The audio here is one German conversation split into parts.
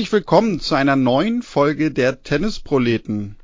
Herzlich willkommen zu einer neuen Folge der Tennisproleten.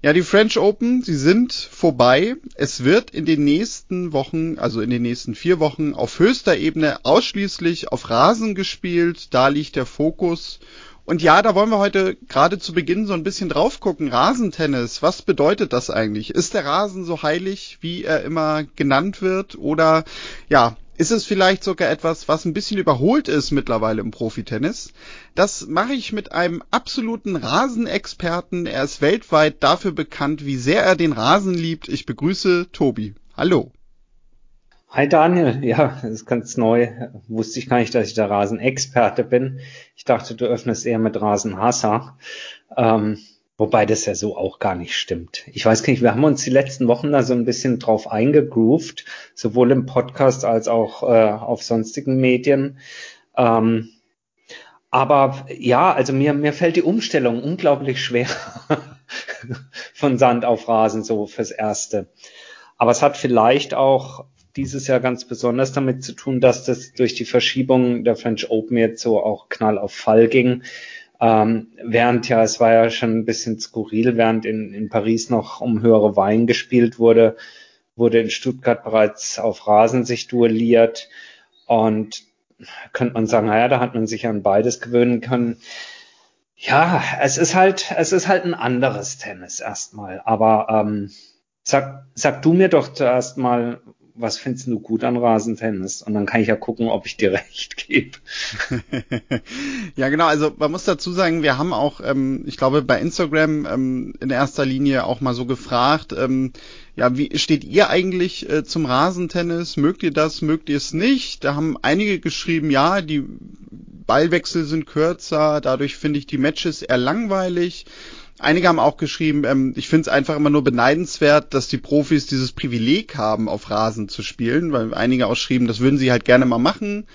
Ja, die French Open, sie sind vorbei. Es wird in den nächsten Wochen, also in den nächsten vier Wochen, auf höchster Ebene ausschließlich auf Rasen gespielt. Da liegt der Fokus. Und ja, da wollen wir heute gerade zu Beginn so ein bisschen drauf gucken. Rasentennis, was bedeutet das eigentlich? Ist der Rasen so heilig, wie er immer genannt wird? Oder ja, ist es vielleicht sogar etwas, was ein bisschen überholt ist mittlerweile im Profitennis? Das mache ich mit einem absoluten Rasenexperten. Er ist weltweit dafür bekannt, wie sehr er den Rasen liebt. Ich begrüße Tobi. Hallo. Hi Daniel, ja, das ist ganz neu. Wusste ich gar nicht, dass ich der Rasenexperte bin. Ich dachte, du öffnest eher mit Rasenhasser. Ähm, Wobei das ja so auch gar nicht stimmt. Ich weiß nicht, wir haben uns die letzten Wochen da so ein bisschen drauf eingegroovt, sowohl im Podcast als auch äh, auf sonstigen Medien. Ähm, aber ja, also mir, mir fällt die Umstellung unglaublich schwer von Sand auf Rasen so fürs Erste. Aber es hat vielleicht auch dieses Jahr ganz besonders damit zu tun, dass das durch die Verschiebung der French Open jetzt so auch knall auf Fall ging ähm, während ja, es war ja schon ein bisschen skurril, während in, in Paris noch um höhere Wein gespielt wurde, wurde in Stuttgart bereits auf Rasen sich duelliert. Und könnte man sagen, naja, da hat man sich an beides gewöhnen können. Ja, es ist halt, es ist halt ein anderes Tennis erstmal. Aber ähm, sag, sag du mir doch zuerst mal, was findest du gut an Rasentennis? Und dann kann ich ja gucken, ob ich dir recht gebe. ja, genau. Also man muss dazu sagen, wir haben auch, ähm, ich glaube, bei Instagram ähm, in erster Linie auch mal so gefragt, ähm, ja, wie steht ihr eigentlich äh, zum Rasentennis? Mögt ihr das? Mögt ihr es nicht? Da haben einige geschrieben, ja, die Ballwechsel sind kürzer, dadurch finde ich die Matches eher langweilig. Einige haben auch geschrieben, ähm, ich finde es einfach immer nur beneidenswert, dass die Profis dieses Privileg haben, auf Rasen zu spielen, weil einige auch schrieben, das würden sie halt gerne mal machen.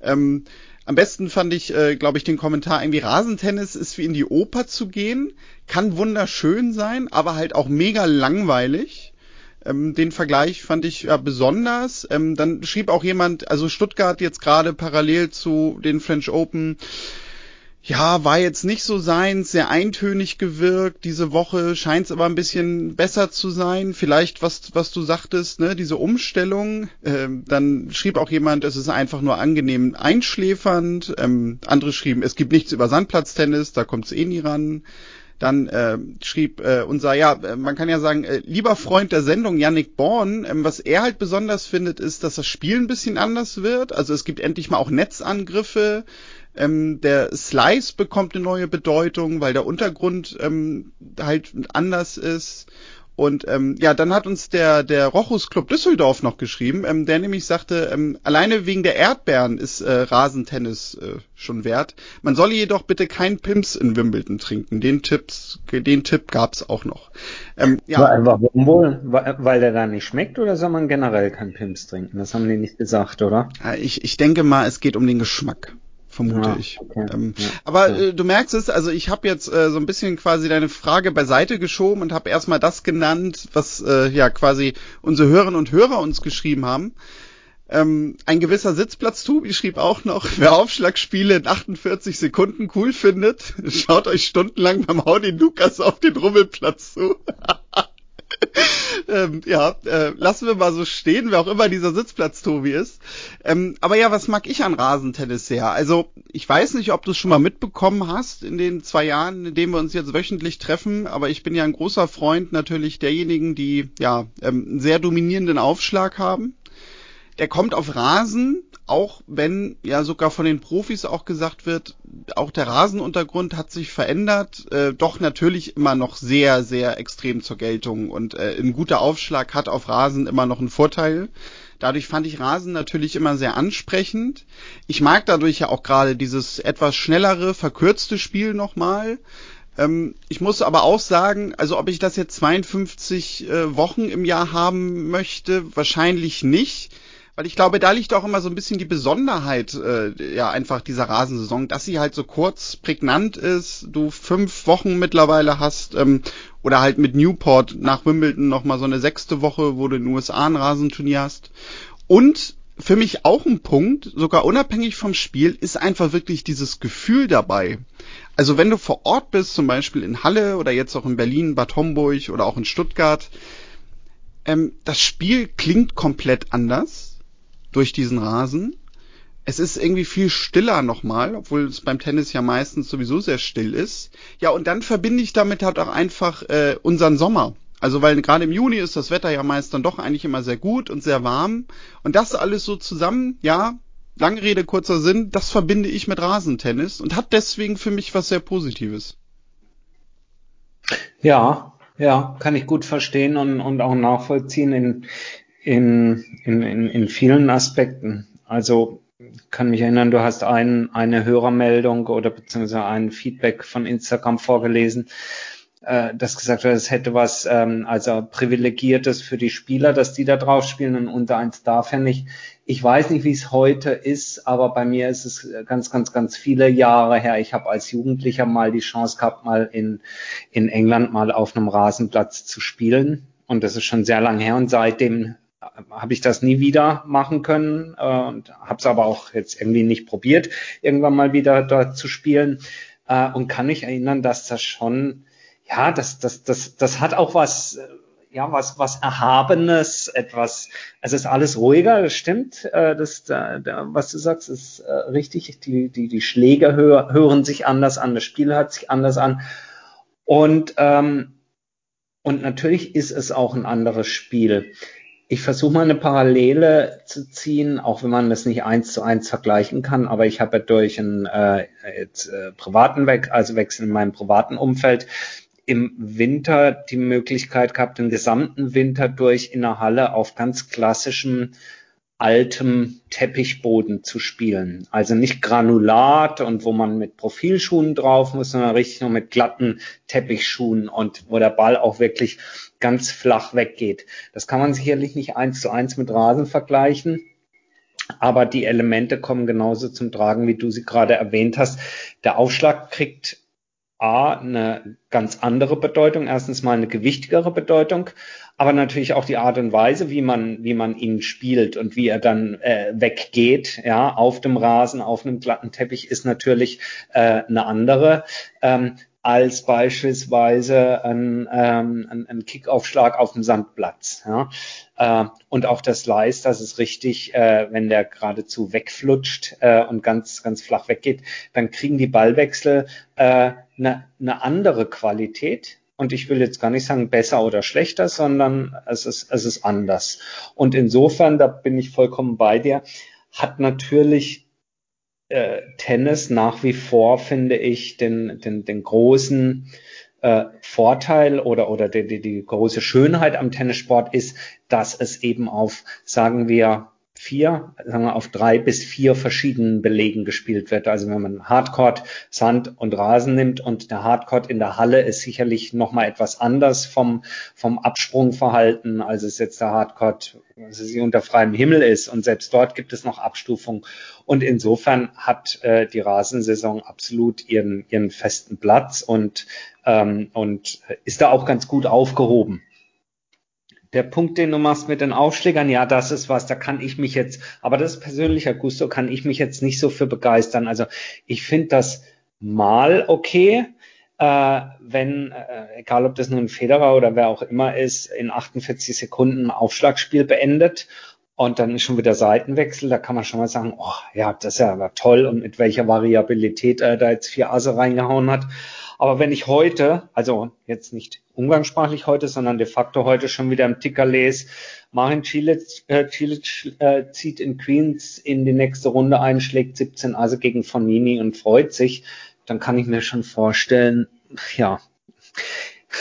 Ähm, am besten fand ich, äh, glaube ich, den Kommentar irgendwie Rasentennis ist wie in die Oper zu gehen, kann wunderschön sein, aber halt auch mega langweilig. Ähm, den Vergleich fand ich ja besonders. Ähm, dann schrieb auch jemand, also Stuttgart jetzt gerade parallel zu den French Open, ja, war jetzt nicht so seins, sehr eintönig gewirkt. Diese Woche scheint es aber ein bisschen besser zu sein. Vielleicht, was, was du sagtest, ne, diese Umstellung. Ähm, dann schrieb auch jemand, es ist einfach nur angenehm einschläfernd. Ähm, andere schrieben, es gibt nichts über Sandplatztennis, da kommt es eh nie ran. Dann äh, schrieb äh, unser, ja, äh, man kann ja sagen, äh, lieber Freund der Sendung, Yannick Born, ähm, was er halt besonders findet, ist, dass das Spiel ein bisschen anders wird. Also es gibt endlich mal auch Netzangriffe. Ähm, der Slice bekommt eine neue Bedeutung, weil der Untergrund ähm, halt anders ist. Und ähm, ja, dann hat uns der, der Rochus Club Düsseldorf noch geschrieben, ähm, der nämlich sagte, ähm, alleine wegen der Erdbeeren ist äh, Rasentennis äh, schon wert. Man solle jedoch bitte kein Pimps in Wimbledon trinken. Den, Tipps, den Tipp gab's auch noch. Ähm, ja. Warum wohl? Weil der da nicht schmeckt oder soll man generell kein Pimps trinken? Das haben die nicht gesagt, oder? Ich, ich denke mal, es geht um den Geschmack vermute ja, ich. Okay. Ähm, ja, aber. Äh, du merkst es, also ich habe jetzt äh, so ein bisschen quasi deine Frage beiseite geschoben und habe erstmal das genannt, was äh, ja quasi unsere Hörerinnen und Hörer uns geschrieben haben. Ähm, ein gewisser Sitzplatz Tubi schrieb auch noch, wer Aufschlagspiele in 48 Sekunden cool findet, schaut euch stundenlang beim Audi Lukas auf den Rummelplatz zu. ähm, ja, äh, lassen wir mal so stehen, wer auch immer dieser Sitzplatz Tobi ist. Ähm, aber ja, was mag ich an Rasentennis sehr? Also, ich weiß nicht, ob du es schon mal mitbekommen hast in den zwei Jahren, in denen wir uns jetzt wöchentlich treffen, aber ich bin ja ein großer Freund natürlich derjenigen, die ja ähm, einen sehr dominierenden Aufschlag haben. Der kommt auf Rasen, auch wenn ja sogar von den Profis auch gesagt wird, auch der Rasenuntergrund hat sich verändert, äh, doch natürlich immer noch sehr, sehr extrem zur Geltung und äh, ein guter Aufschlag hat auf Rasen immer noch einen Vorteil. Dadurch fand ich Rasen natürlich immer sehr ansprechend. Ich mag dadurch ja auch gerade dieses etwas schnellere, verkürzte Spiel nochmal. Ähm, ich muss aber auch sagen, also ob ich das jetzt 52 äh, Wochen im Jahr haben möchte, wahrscheinlich nicht weil ich glaube, da liegt auch immer so ein bisschen die Besonderheit, äh, ja, einfach dieser Rasensaison, dass sie halt so kurz prägnant ist, du fünf Wochen mittlerweile hast, ähm, oder halt mit Newport nach Wimbledon nochmal so eine sechste Woche, wo du in den USA ein Rasenturnier hast. Und für mich auch ein Punkt, sogar unabhängig vom Spiel, ist einfach wirklich dieses Gefühl dabei. Also wenn du vor Ort bist, zum Beispiel in Halle oder jetzt auch in Berlin, Bad Homburg oder auch in Stuttgart, ähm, das Spiel klingt komplett anders durch diesen Rasen. Es ist irgendwie viel stiller nochmal, obwohl es beim Tennis ja meistens sowieso sehr still ist. Ja, und dann verbinde ich damit halt auch einfach äh, unseren Sommer. Also weil gerade im Juni ist das Wetter ja meist dann doch eigentlich immer sehr gut und sehr warm. Und das alles so zusammen, ja, lange Rede, kurzer Sinn, das verbinde ich mit Rasentennis und hat deswegen für mich was sehr Positives. Ja, ja, kann ich gut verstehen und, und auch nachvollziehen in, in, in, in, in vielen Aspekten. Also kann mich erinnern, du hast ein, eine Hörermeldung oder beziehungsweise ein Feedback von Instagram vorgelesen äh, das gesagt hat, es hätte was ähm, also privilegiertes für die Spieler, dass die da drauf spielen und unter eins darf er nicht. Ich weiß nicht, wie es heute ist, aber bei mir ist es ganz, ganz, ganz viele Jahre her. Ich habe als Jugendlicher mal die Chance gehabt, mal in, in England mal auf einem Rasenplatz zu spielen. Und das ist schon sehr lang her. Und seitdem habe ich das nie wieder machen können äh, und habe es aber auch jetzt irgendwie nicht probiert, irgendwann mal wieder dort zu spielen. Äh, und kann mich erinnern, dass das schon ja, das, das, das, das hat auch was, äh, ja, was, was Erhabenes, etwas, es ist alles ruhiger, das stimmt, äh, das, da, da, was du sagst, ist äh, richtig, die, die, die Schläge hör, hören sich anders an, das Spiel hört sich anders an und, ähm, und natürlich ist es auch ein anderes Spiel. Ich versuche mal eine Parallele zu ziehen, auch wenn man das nicht eins zu eins vergleichen kann, aber ich habe durch einen äh, jetzt, äh, privaten Weg, also Wechsel in meinem privaten Umfeld, im Winter die Möglichkeit gehabt, den gesamten Winter durch in der Halle auf ganz klassischem altem Teppichboden zu spielen. Also nicht Granulat und wo man mit Profilschuhen drauf muss, sondern richtig nur mit glatten Teppichschuhen und wo der Ball auch wirklich ganz flach weggeht. Das kann man sicherlich nicht eins zu eins mit Rasen vergleichen. Aber die Elemente kommen genauso zum Tragen, wie du sie gerade erwähnt hast. Der Aufschlag kriegt A, eine ganz andere Bedeutung, erstens mal eine gewichtigere Bedeutung, aber natürlich auch die Art und Weise, wie man, wie man ihn spielt und wie er dann äh, weggeht, ja, auf dem Rasen, auf einem glatten Teppich, ist natürlich äh, eine andere. Ähm, als beispielsweise ein, ähm, ein, Kickaufschlag auf dem Sandplatz. Ja? Äh, und auch das Slice, das ist richtig, äh, wenn der geradezu wegflutscht äh, und ganz, ganz flach weggeht, dann kriegen die Ballwechsel äh, eine, eine andere Qualität. Und ich will jetzt gar nicht sagen besser oder schlechter, sondern es ist, es ist anders. Und insofern, da bin ich vollkommen bei dir, hat natürlich äh, Tennis nach wie vor, finde ich, den, den, den großen äh, Vorteil oder, oder die, die, die große Schönheit am Tennissport ist, dass es eben auf, sagen wir, vier, sagen wir auf drei bis vier verschiedenen Belegen gespielt wird. Also wenn man Hardcourt, Sand und Rasen nimmt und der Hardcourt in der Halle ist sicherlich nochmal etwas anders vom, vom Absprungverhalten, als es jetzt der Hardcourt, was es unter freiem Himmel ist. Und selbst dort gibt es noch Abstufung. Und insofern hat äh, die Rasensaison absolut ihren, ihren festen Platz und, ähm, und ist da auch ganz gut aufgehoben der Punkt, den du machst mit den Aufschlägern, ja, das ist was, da kann ich mich jetzt, aber das ist persönlicher Gusto, kann ich mich jetzt nicht so für begeistern. Also ich finde das mal okay, äh, wenn, äh, egal ob das nun Federer oder wer auch immer ist, in 48 Sekunden ein Aufschlagspiel beendet und dann ist schon wieder Seitenwechsel, da kann man schon mal sagen, oh ja, das ist ja toll und mit welcher Variabilität er da jetzt vier Asse reingehauen hat. Aber wenn ich heute, also jetzt nicht umgangssprachlich heute, sondern de facto heute schon wieder im Ticker lese, Marin Cilic, äh, Cilic äh, zieht in Queens in die nächste Runde ein, schlägt 17 Asse gegen Fonini und freut sich, dann kann ich mir schon vorstellen, ja,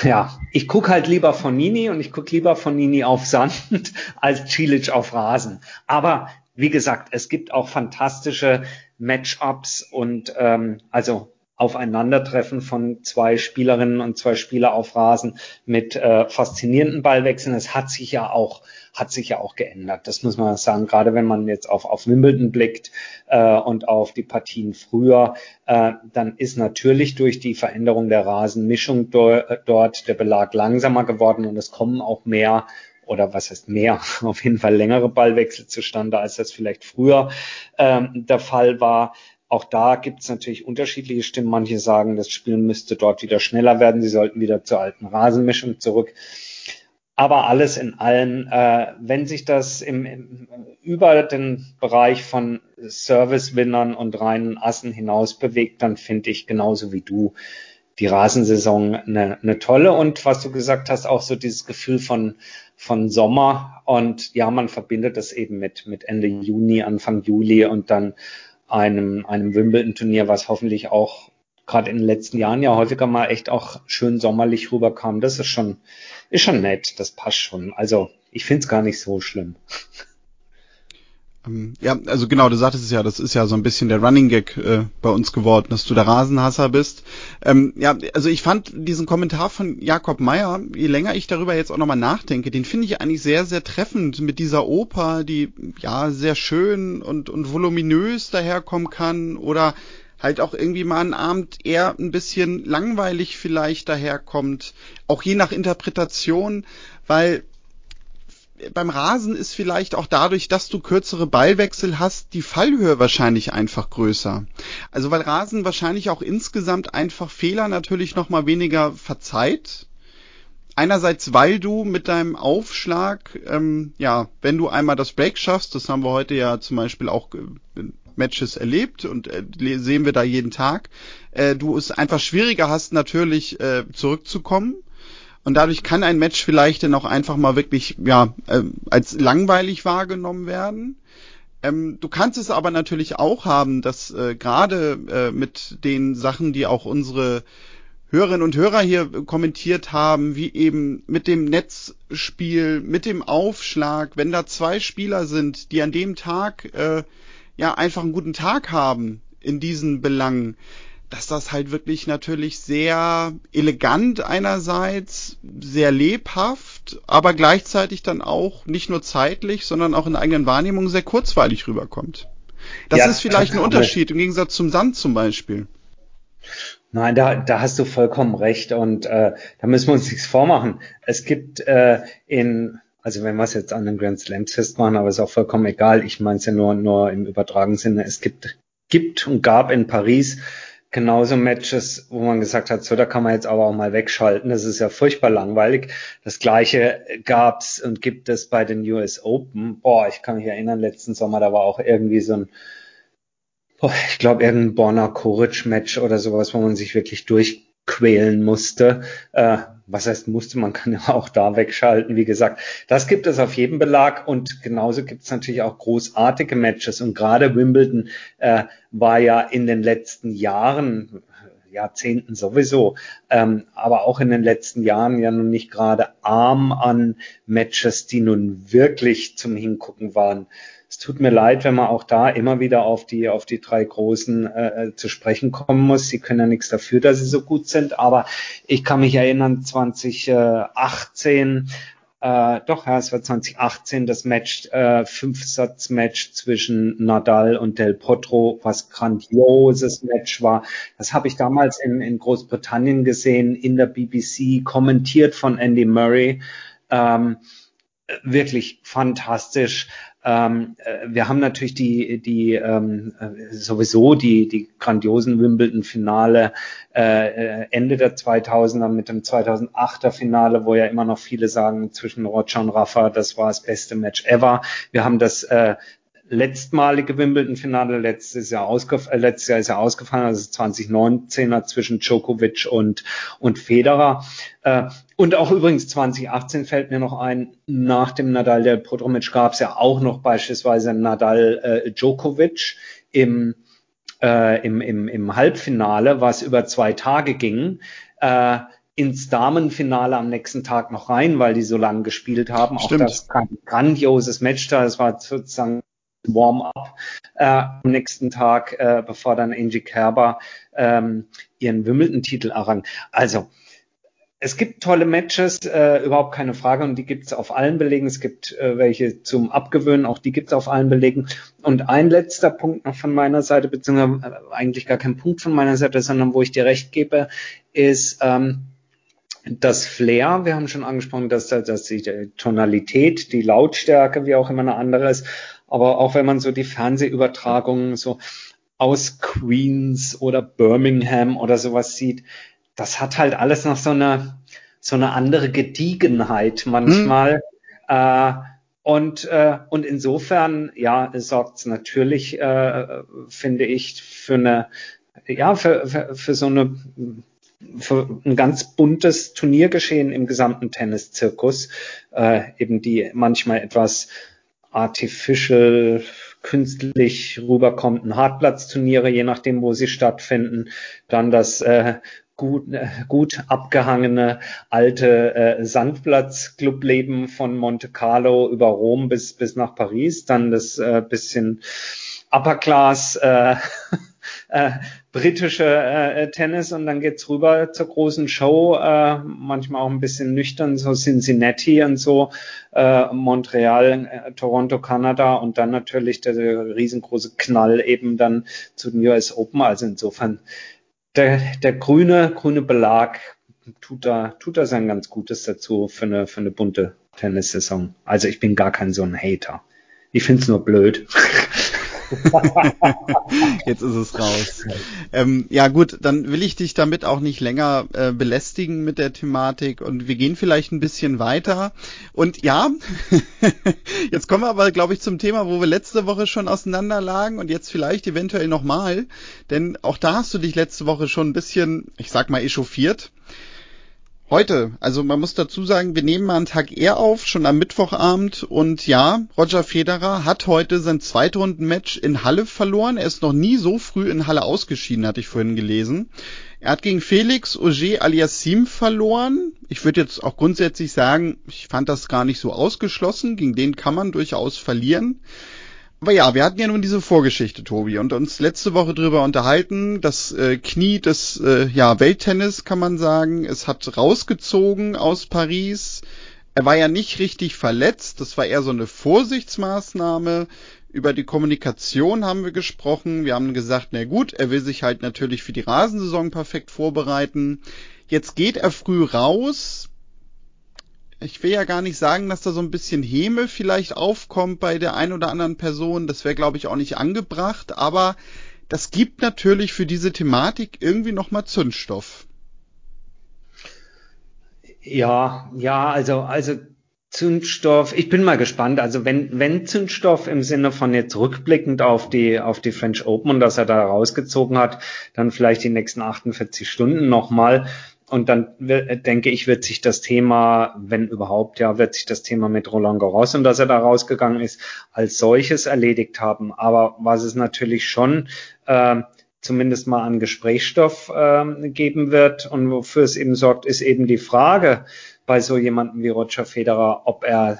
ja, ich guck halt lieber von Nini und ich guck lieber von Nini auf Sand als Cilic auf Rasen. Aber wie gesagt, es gibt auch fantastische Matchups und ähm, also Aufeinandertreffen von zwei Spielerinnen und zwei Spieler auf Rasen mit äh, faszinierenden Ballwechseln. Es hat sich ja auch hat sich ja auch geändert. Das muss man sagen. Gerade wenn man jetzt auf auf Wimbledon blickt äh, und auf die Partien früher, äh, dann ist natürlich durch die Veränderung der Rasenmischung do, äh, dort der Belag langsamer geworden und es kommen auch mehr oder was heißt mehr, auf jeden Fall längere Ballwechsel zustande, als das vielleicht früher ähm, der Fall war. Auch da gibt es natürlich unterschiedliche Stimmen. Manche sagen, das Spiel müsste dort wieder schneller werden. Sie sollten wieder zur alten Rasenmischung zurück. Aber alles in allem, äh, wenn sich das im, im, über den Bereich von Service-Winnern und reinen Assen hinaus bewegt, dann finde ich genauso wie du die Rasensaison eine, eine tolle. Und was du gesagt hast, auch so dieses Gefühl von, von Sommer. Und ja, man verbindet das eben mit, mit Ende Juni, Anfang Juli und dann einem, einem Wimbledon-Turnier, was hoffentlich auch gerade in den letzten Jahren ja häufiger mal echt auch schön sommerlich rüberkam. Das ist schon, ist schon nett, das passt schon. Also ich finde es gar nicht so schlimm. Ähm, ja, also genau, du sagtest es ja, das ist ja so ein bisschen der Running Gag äh, bei uns geworden, dass du der Rasenhasser bist. Ähm, ja, also ich fand diesen Kommentar von Jakob Meyer, je länger ich darüber jetzt auch nochmal nachdenke, den finde ich eigentlich sehr, sehr treffend mit dieser Oper, die ja sehr schön und, und voluminös daherkommen kann oder halt auch irgendwie mal einen Abend eher ein bisschen langweilig vielleicht daherkommt, auch je nach Interpretation, weil beim Rasen ist vielleicht auch dadurch, dass du kürzere Ballwechsel hast, die Fallhöhe wahrscheinlich einfach größer. Also weil Rasen wahrscheinlich auch insgesamt einfach Fehler natürlich noch mal weniger verzeiht. Einerseits, weil du mit deinem Aufschlag, ähm, ja, wenn du einmal das Break schaffst, das haben wir heute ja zum Beispiel auch äh, Matches erlebt und äh, sehen wir da jeden Tag, äh, du es einfach schwieriger hast, natürlich äh, zurückzukommen und dadurch kann ein Match vielleicht dann auch einfach mal wirklich, ja, äh, als langweilig wahrgenommen werden. Ähm, du kannst es aber natürlich auch haben, dass äh, gerade äh, mit den Sachen, die auch unsere Hörerinnen und Hörer hier kommentiert haben, wie eben mit dem Netzspiel, mit dem Aufschlag, wenn da zwei Spieler sind, die an dem Tag äh, ja einfach einen guten Tag haben in diesen Belangen, dass das halt wirklich natürlich sehr elegant einerseits, sehr lebhaft, aber gleichzeitig dann auch nicht nur zeitlich, sondern auch in der eigenen Wahrnehmung sehr kurzweilig rüberkommt. Das ja, ist vielleicht ein Unterschied im Gegensatz zum Sand zum Beispiel. Nein, da, da hast du vollkommen recht und äh, da müssen wir uns nichts vormachen. Es gibt äh, in, also wenn wir es jetzt an den Grand Slams festmachen, aber ist auch vollkommen egal. Ich meine es ja nur, nur im übertragenen Sinne. Es gibt, gibt und gab in Paris genauso Matches, wo man gesagt hat, so, da kann man jetzt aber auch mal wegschalten. Das ist ja furchtbar langweilig. Das gleiche gab's und gibt es bei den US Open. Boah, ich kann mich erinnern, letzten Sommer, da war auch irgendwie so ein, boah, ich glaube, irgendein Borna Koric Match oder sowas, wo man sich wirklich durchquälen musste. Äh, was heißt musste, man kann ja auch da wegschalten, wie gesagt. Das gibt es auf jedem Belag und genauso gibt es natürlich auch großartige Matches und gerade Wimbledon äh, war ja in den letzten Jahren, Jahrzehnten sowieso, ähm, aber auch in den letzten Jahren ja nun nicht gerade arm an Matches, die nun wirklich zum Hingucken waren. Es tut mir leid, wenn man auch da immer wieder auf die, auf die drei Großen äh, äh, zu sprechen kommen muss. Sie können ja nichts dafür, dass sie so gut sind, aber ich kann mich erinnern, 2018 äh, doch, ja, es war 2018 das Match, äh, Fünfsatz-Match zwischen Nadal und Del Potro, was grandioses Match war. Das habe ich damals in, in Großbritannien gesehen, in der BBC, kommentiert von Andy Murray. Ähm, wirklich fantastisch. Ähm, äh, wir haben natürlich die, die ähm, äh, sowieso die, die grandiosen Wimbledon-Finale äh, Ende der 2000er mit dem 2008er Finale, wo ja immer noch viele sagen zwischen Roger und Rafa, das war das beste Match ever. Wir haben das äh, letztmalige Wimbledon-Finale letztes Jahr, ausgef äh, letztes Jahr ist ja ausgefallen, also 2019er zwischen Djokovic und, und Federer. Äh, und auch übrigens 2018 fällt mir noch ein, nach dem Nadal der Potromic gab es ja auch noch beispielsweise Nadal äh, Djokovic im, äh, im, im, im Halbfinale, was über zwei Tage ging. Äh, ins Damenfinale am nächsten Tag noch rein, weil die so lange gespielt haben. Stimmt. Auch das grandioses Match da. Das war sozusagen Warm-up äh, am nächsten Tag, äh, bevor dann Angie Kerber ähm, ihren Wimbledon-Titel errang. Also es gibt tolle Matches, äh, überhaupt keine Frage, und die gibt es auf allen Belegen. Es gibt äh, welche zum Abgewöhnen, auch die gibt es auf allen Belegen. Und ein letzter Punkt noch von meiner Seite, beziehungsweise äh, eigentlich gar kein Punkt von meiner Seite, sondern wo ich dir recht gebe, ist, ähm, das Flair, wir haben schon angesprochen, dass, dass die Tonalität, die Lautstärke, wie auch immer eine andere ist. Aber auch wenn man so die Fernsehübertragungen so aus Queens oder Birmingham oder sowas sieht, das hat halt alles noch so eine, so eine andere Gediegenheit manchmal. Hm. Äh, und, äh, und insofern, ja, sorgt es natürlich, äh, finde ich, für eine, ja, für, für, für so eine für ein ganz buntes Turniergeschehen im gesamten Tenniszirkus, äh, eben die manchmal etwas artificial, künstlich rüberkommenden Hartplatzturniere, je nachdem, wo sie stattfinden, dann das äh, gut, äh, gut abgehangene alte äh, Sandplatz-Clubleben von Monte Carlo über Rom bis, bis nach Paris, dann das äh, bisschen Upper Class äh, äh, britische äh, Tennis und dann geht's rüber zur großen Show, äh, manchmal auch ein bisschen nüchtern, so Cincinnati und so, äh, Montreal, äh, Toronto, Kanada und dann natürlich der, der riesengroße Knall eben dann zu den US Open. Also insofern der, der grüne, grüne Belag tut da, tut da sein ganz Gutes dazu für eine, für eine bunte Tennissaison. Also ich bin gar kein so ein Hater. Ich find's nur blöd. Jetzt ist es raus. Ähm, ja gut, dann will ich dich damit auch nicht länger äh, belästigen mit der Thematik und wir gehen vielleicht ein bisschen weiter. Und ja, jetzt kommen wir aber, glaube ich, zum Thema, wo wir letzte Woche schon auseinanderlagen und jetzt vielleicht eventuell nochmal, denn auch da hast du dich letzte Woche schon ein bisschen, ich sag mal, echauffiert. Heute, also man muss dazu sagen, wir nehmen mal einen Tag eher auf, schon am Mittwochabend. Und ja, Roger Federer hat heute sein Zweitrunden-Match in Halle verloren. Er ist noch nie so früh in Halle ausgeschieden, hatte ich vorhin gelesen. Er hat gegen Felix Auger Aliassim verloren. Ich würde jetzt auch grundsätzlich sagen, ich fand das gar nicht so ausgeschlossen. Gegen den kann man durchaus verlieren. Aber ja, wir hatten ja nun diese Vorgeschichte, Tobi, und uns letzte Woche drüber unterhalten. Das äh, Knie des äh, ja, Welttennis, kann man sagen. Es hat rausgezogen aus Paris. Er war ja nicht richtig verletzt. Das war eher so eine Vorsichtsmaßnahme. Über die Kommunikation haben wir gesprochen. Wir haben gesagt, na gut, er will sich halt natürlich für die Rasensaison perfekt vorbereiten. Jetzt geht er früh raus ich will ja gar nicht sagen, dass da so ein bisschen Häme vielleicht aufkommt bei der einen oder anderen Person. Das wäre, glaube ich, auch nicht angebracht. Aber das gibt natürlich für diese Thematik irgendwie nochmal Zündstoff. Ja, ja, also, also Zündstoff. Ich bin mal gespannt. Also wenn, wenn Zündstoff im Sinne von jetzt rückblickend auf die, auf die French Open und dass er da rausgezogen hat, dann vielleicht die nächsten 48 Stunden nochmal. Und dann denke ich, wird sich das Thema, wenn überhaupt, ja, wird sich das Thema mit Roland Garros und dass er da rausgegangen ist, als solches erledigt haben. Aber was es natürlich schon äh, zumindest mal an Gesprächsstoff äh, geben wird und wofür es eben sorgt, ist eben die Frage bei so jemandem wie Roger Federer, ob er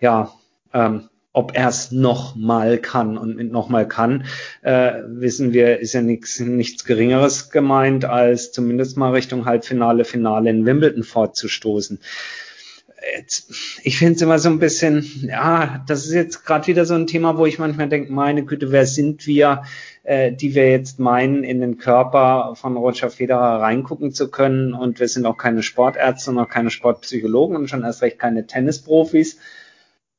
ja ähm, ob er es nochmal kann. Und mit nochmal kann, äh, wissen wir, ist ja nichts, nichts Geringeres gemeint, als zumindest mal Richtung Halbfinale, Finale in Wimbledon fortzustoßen. Jetzt, ich finde es immer so ein bisschen, ja, das ist jetzt gerade wieder so ein Thema, wo ich manchmal denke, meine Güte, wer sind wir, äh, die wir jetzt meinen, in den Körper von Roger Federer reingucken zu können. Und wir sind auch keine Sportärzte und auch keine Sportpsychologen und schon erst recht keine Tennisprofis.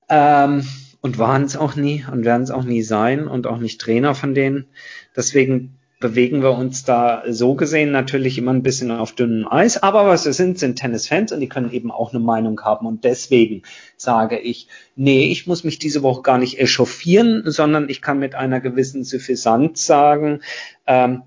Ähm, und waren es auch nie und werden es auch nie sein und auch nicht Trainer von denen. Deswegen bewegen wir uns da so gesehen natürlich immer ein bisschen auf dünnem Eis. Aber was wir sind, sind Tennisfans und die können eben auch eine Meinung haben. Und deswegen sage ich, nee, ich muss mich diese Woche gar nicht echauffieren, sondern ich kann mit einer gewissen Suffisanz sagen, ähm,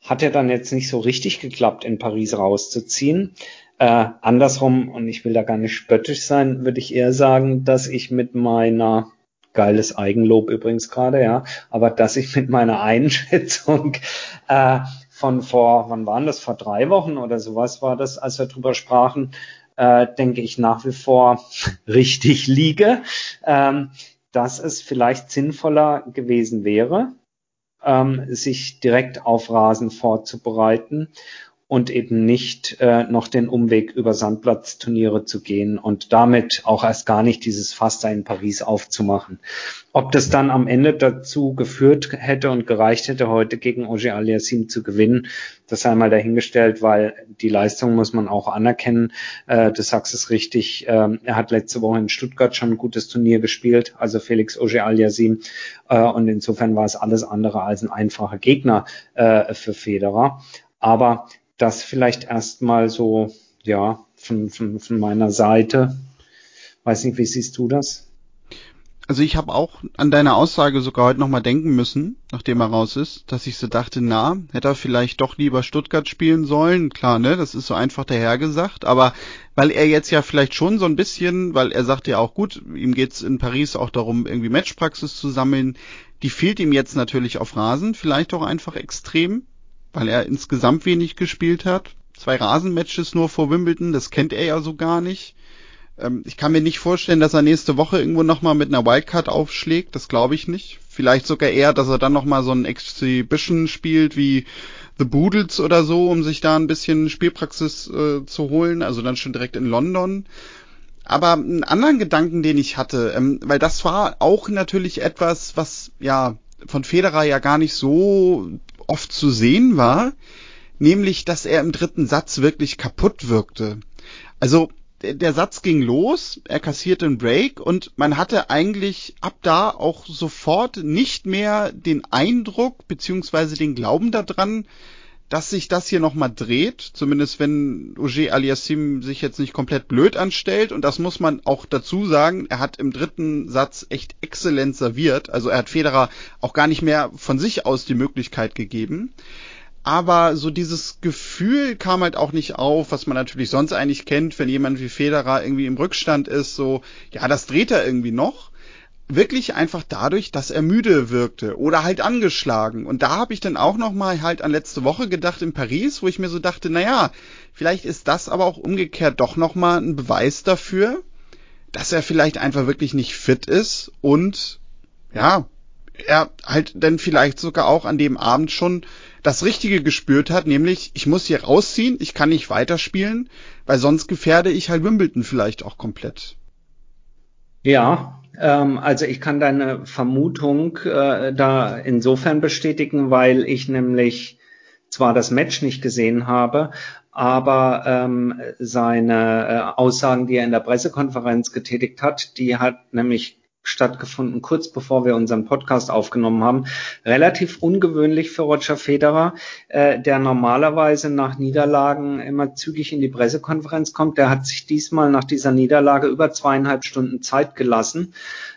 hat er dann jetzt nicht so richtig geklappt, in Paris rauszuziehen. Äh, andersrum, und ich will da gar nicht spöttisch sein, würde ich eher sagen, dass ich mit meiner geiles Eigenlob übrigens gerade, ja, aber dass ich mit meiner Einschätzung äh, von vor, wann waren das, vor drei Wochen oder sowas war das, als wir drüber sprachen, äh, denke ich nach wie vor richtig liege, ähm, dass es vielleicht sinnvoller gewesen wäre, ähm, sich direkt auf Rasen vorzubereiten und eben nicht äh, noch den Umweg über Sandplatzturniere zu gehen und damit auch erst gar nicht dieses Fass da in Paris aufzumachen. Ob das dann am Ende dazu geführt hätte und gereicht hätte, heute gegen Oje Aliassim zu gewinnen, das sei mal dahingestellt, weil die Leistung muss man auch anerkennen. Äh, du sagst es richtig, äh, er hat letzte Woche in Stuttgart schon ein gutes Turnier gespielt, also Felix Oje Aliassim. Äh, und insofern war es alles andere als ein einfacher Gegner äh, für Federer. Aber das vielleicht erstmal so, ja, von, von, von meiner Seite. Weiß nicht, wie siehst du das? Also ich habe auch an deine Aussage sogar heute nochmal denken müssen, nachdem er raus ist, dass ich so dachte, na, hätte er vielleicht doch lieber Stuttgart spielen sollen. Klar, ne, das ist so einfach dahergesagt, aber weil er jetzt ja vielleicht schon so ein bisschen, weil er sagt ja auch gut, ihm geht's in Paris auch darum, irgendwie Matchpraxis zu sammeln, die fehlt ihm jetzt natürlich auf Rasen, vielleicht auch einfach extrem weil er insgesamt wenig gespielt hat. Zwei Rasenmatches nur vor Wimbledon, das kennt er ja so gar nicht. Ähm, ich kann mir nicht vorstellen, dass er nächste Woche irgendwo nochmal mit einer Wildcard aufschlägt, das glaube ich nicht. Vielleicht sogar eher, dass er dann nochmal so ein Exhibition spielt wie The Boodles oder so, um sich da ein bisschen Spielpraxis äh, zu holen, also dann schon direkt in London. Aber einen anderen Gedanken, den ich hatte, ähm, weil das war auch natürlich etwas, was ja von Federer ja gar nicht so oft zu sehen war, nämlich, dass er im dritten Satz wirklich kaputt wirkte. Also der Satz ging los, er kassierte einen Break und man hatte eigentlich ab da auch sofort nicht mehr den Eindruck beziehungsweise den Glauben daran, dass sich das hier nochmal dreht, zumindest wenn Auger Aliassim sich jetzt nicht komplett blöd anstellt. Und das muss man auch dazu sagen, er hat im dritten Satz echt exzellent serviert. Also er hat Federer auch gar nicht mehr von sich aus die Möglichkeit gegeben. Aber so dieses Gefühl kam halt auch nicht auf, was man natürlich sonst eigentlich kennt, wenn jemand wie Federer irgendwie im Rückstand ist, so, ja, das dreht er irgendwie noch wirklich einfach dadurch, dass er müde wirkte oder halt angeschlagen. Und da habe ich dann auch noch mal halt an letzte Woche gedacht in Paris, wo ich mir so dachte, na ja, vielleicht ist das aber auch umgekehrt doch noch mal ein Beweis dafür, dass er vielleicht einfach wirklich nicht fit ist und ja, er halt dann vielleicht sogar auch an dem Abend schon das Richtige gespürt hat, nämlich ich muss hier rausziehen, ich kann nicht weiterspielen, weil sonst gefährde ich halt Wimbledon vielleicht auch komplett. Ja, ähm, also ich kann deine Vermutung äh, da insofern bestätigen, weil ich nämlich zwar das Match nicht gesehen habe, aber ähm, seine äh, Aussagen, die er in der Pressekonferenz getätigt hat, die hat nämlich stattgefunden, kurz bevor wir unseren Podcast aufgenommen haben. Relativ ungewöhnlich für Roger Federer, äh, der normalerweise nach Niederlagen immer zügig in die Pressekonferenz kommt. Der hat sich diesmal nach dieser Niederlage über zweieinhalb Stunden Zeit gelassen,